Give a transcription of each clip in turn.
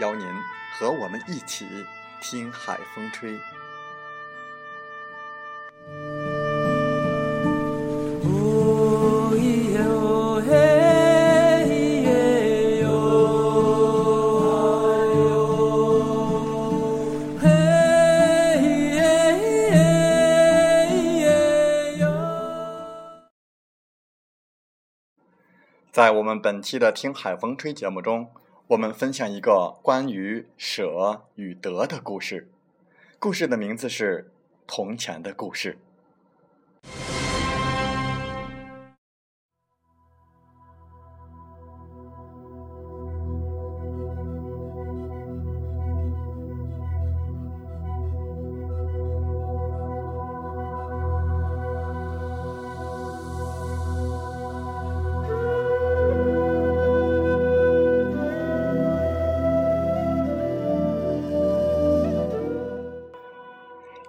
邀您和我们一起听海风吹。在我们本期的《听海风吹》节目中。我们分享一个关于舍与得的故事，故事的名字是《铜钱的故事》。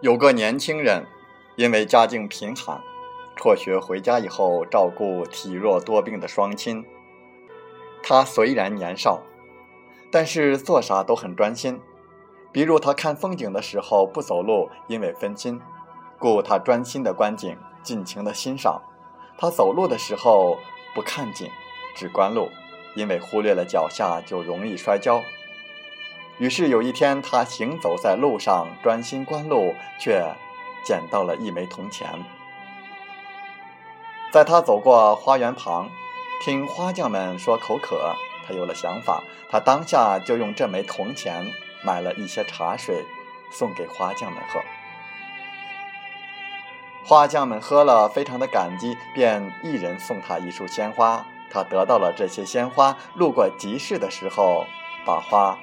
有个年轻人，因为家境贫寒，辍学回家以后照顾体弱多病的双亲。他虽然年少，但是做啥都很专心。比如他看风景的时候不走路，因为分心，故他专心的观景，尽情的欣赏。他走路的时候不看景，只观路，因为忽略了脚下就容易摔跤。于是有一天，他行走在路上，专心观路，却捡到了一枚铜钱。在他走过花园旁，听花匠们说口渴，他有了想法，他当下就用这枚铜钱买了一些茶水，送给花匠们喝。花匠们喝了，非常的感激，便一人送他一束鲜花。他得到了这些鲜花，路过集市的时候，把花。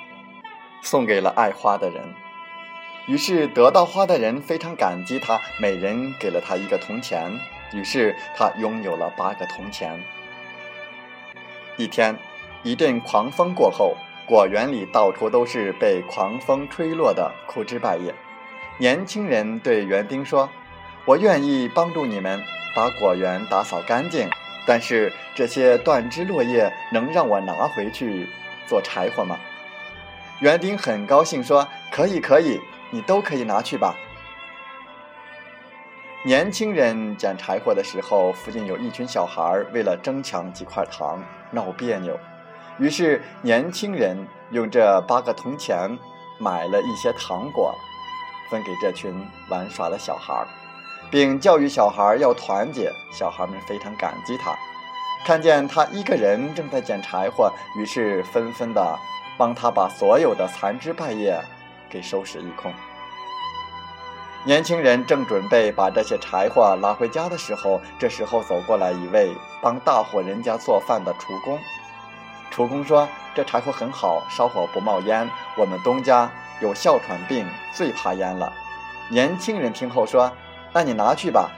送给了爱花的人，于是得到花的人非常感激他，每人给了他一个铜钱，于是他拥有了八个铜钱。一天，一阵狂风过后，果园里到处都是被狂风吹落的枯枝败叶。年轻人对园丁说：“我愿意帮助你们把果园打扫干净，但是这些断枝落叶能让我拿回去做柴火吗？”园丁很高兴，说：“可以，可以，你都可以拿去吧。”年轻人捡柴火的时候，附近有一群小孩为了争抢几块糖闹别扭，于是年轻人用这八个铜钱买了一些糖果，分给这群玩耍的小孩，并教育小孩要团结。小孩们非常感激他，看见他一个人正在捡柴火，于是纷纷的。帮他把所有的残枝败叶给收拾一空。年轻人正准备把这些柴火拉回家的时候，这时候走过来一位帮大户人家做饭的厨工。厨工说：“这柴火很好，烧火不冒烟。我们东家有哮喘病，最怕烟了。”年轻人听后说：“那你拿去吧。”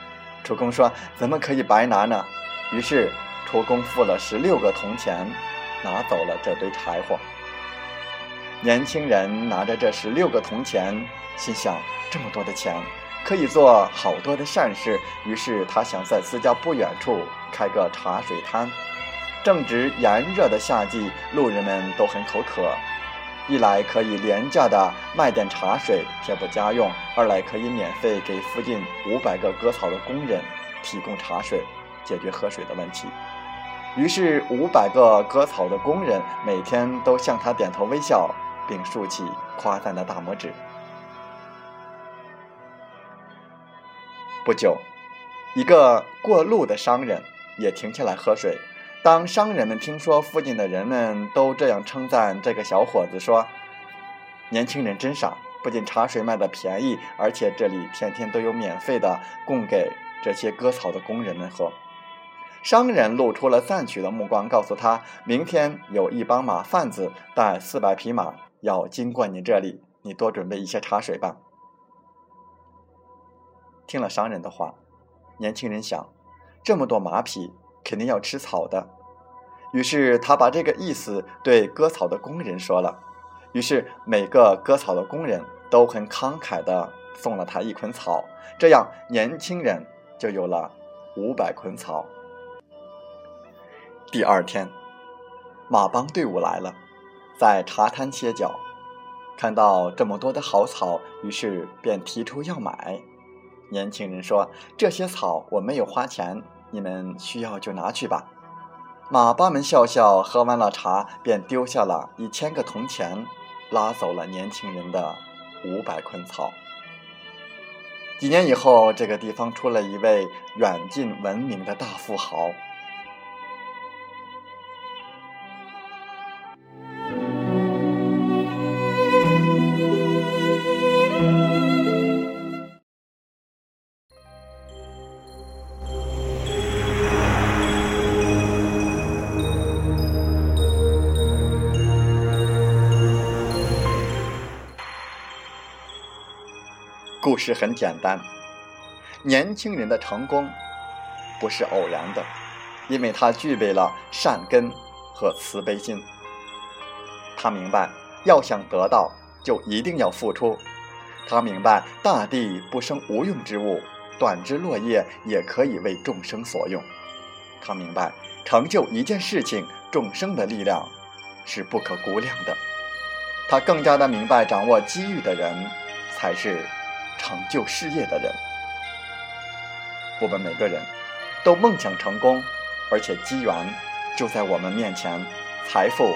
厨工说：“怎么可以白拿呢？”于是厨工付了十六个铜钱，拿走了这堆柴火。年轻人拿着这十六个铜钱，心想：这么多的钱，可以做好多的善事。于是他想在自家不远处开个茶水摊。正值炎热的夏季，路人们都很口渴，一来可以廉价的卖点茶水贴补家用，二来可以免费给附近五百个割草的工人提供茶水，解决喝水的问题。于是，五百个割草的工人每天都向他点头微笑，并竖起夸赞的大拇指。不久，一个过路的商人也停下来喝水。当商人们听说附近的人们都这样称赞这个小伙子，说：“年轻人真傻，不仅茶水卖的便宜，而且这里天天都有免费的供给这些割草的工人们喝。”商人露出了赞许的目光，告诉他：“明天有一帮马贩子带四百匹马要经过你这里，你多准备一些茶水吧。”听了商人的话，年轻人想：这么多马匹肯定要吃草的，于是他把这个意思对割草的工人说了。于是每个割草的工人都很慷慨地送了他一捆草，这样年轻人就有了五百捆草。第二天，马帮队伍来了，在茶摊歇脚，看到这么多的好草，于是便提出要买。年轻人说：“这些草我没有花钱，你们需要就拿去吧。”马八们笑笑，喝完了茶，便丢下了一千个铜钱，拉走了年轻人的五百捆草。几年以后，这个地方出了一位远近闻名的大富豪。故事很简单，年轻人的成功不是偶然的，因为他具备了善根和慈悲心。他明白，要想得到，就一定要付出。他明白，大地不生无用之物，短枝落叶也可以为众生所用。他明白，成就一件事情，众生的力量是不可估量的。他更加的明白，掌握机遇的人才是。成就事业的人，我们每个人都梦想成功，而且机缘就在我们面前，财富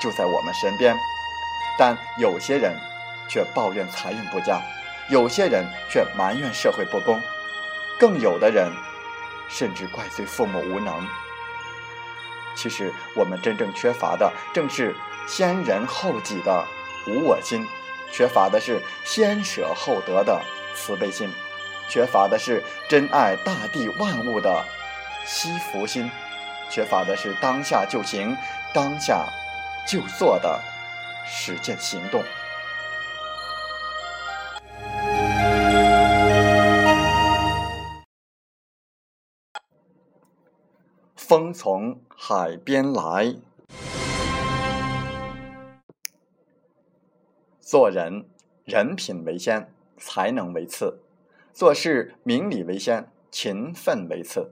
就在我们身边。但有些人却抱怨财运不佳，有些人却埋怨社会不公，更有的人甚至怪罪父母无能。其实，我们真正缺乏的正是先人后己的无我心。缺乏的是先舍后得的慈悲心，缺乏的是真爱大地万物的惜福心，缺乏的是当下就行、当下就做的实践行动。风从海边来。做人，人品为先，才能为次；做事，明理为先，勤奋为次。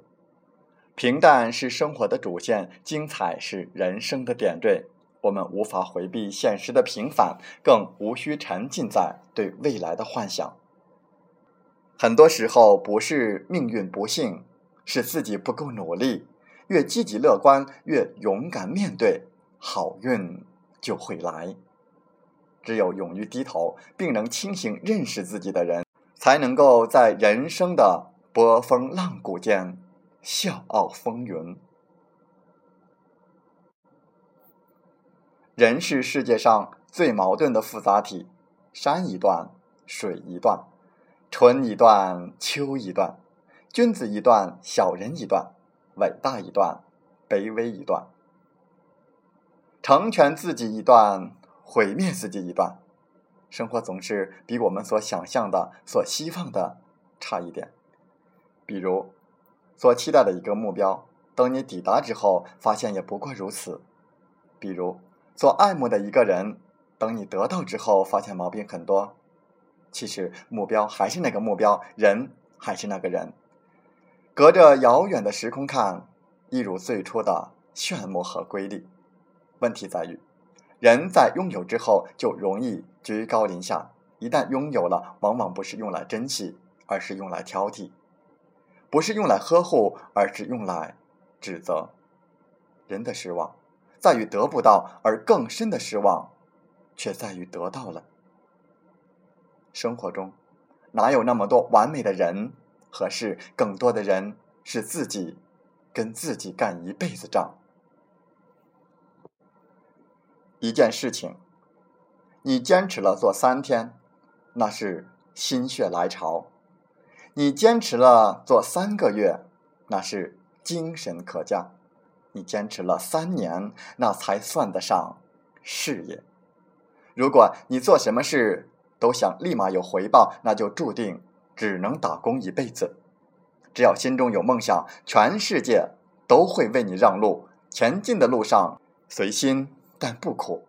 平淡是生活的主线，精彩是人生的点缀。我们无法回避现实的平凡，更无需沉浸在对未来的幻想。很多时候，不是命运不幸，是自己不够努力。越积极乐观，越勇敢面对，好运就会来。只有勇于低头，并能清醒认识自己的人，才能够在人生的波峰浪谷间笑傲风云。人是世界上最矛盾的复杂体，山一段，水一段，春一段，秋一段，君子一段，小人一段，伟大一段，卑微一段，成全自己一段。毁灭自己一段，生活总是比我们所想象的、所希望的差一点。比如，所期待的一个目标，等你抵达之后，发现也不过如此；比如，所爱慕的一个人，等你得到之后，发现毛病很多。其实，目标还是那个目标，人还是那个人。隔着遥远的时空看，一如最初的炫目和瑰丽。问题在于。人在拥有之后就容易居高临下，一旦拥有了，往往不是用来珍惜，而是用来挑剔。不是用来呵护，而是用来指责。人的失望在于得不到，而更深的失望却在于得到了。生活中哪有那么多完美的人和事？更多的人是自己跟自己干一辈子仗。一件事情，你坚持了做三天，那是心血来潮；你坚持了做三个月，那是精神可嘉；你坚持了三年，那才算得上事业。如果你做什么事都想立马有回报，那就注定只能打工一辈子。只要心中有梦想，全世界都会为你让路。前进的路上，随心。但不苦，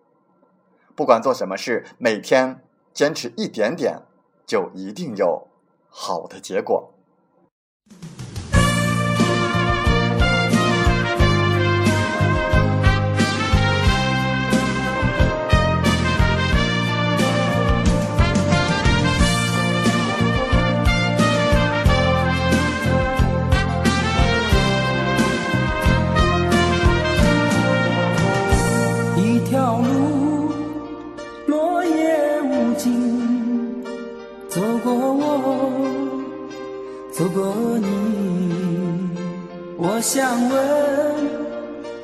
不管做什么事，每天坚持一点点，就一定有好的结果。我想问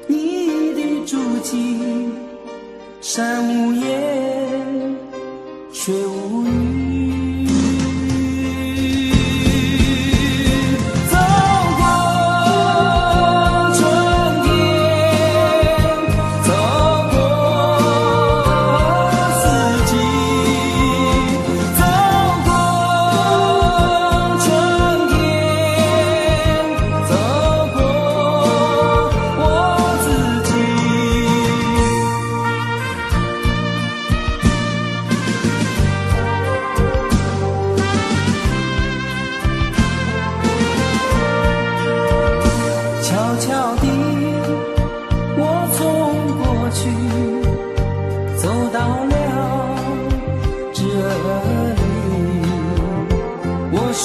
你的足迹，山无言，水无语。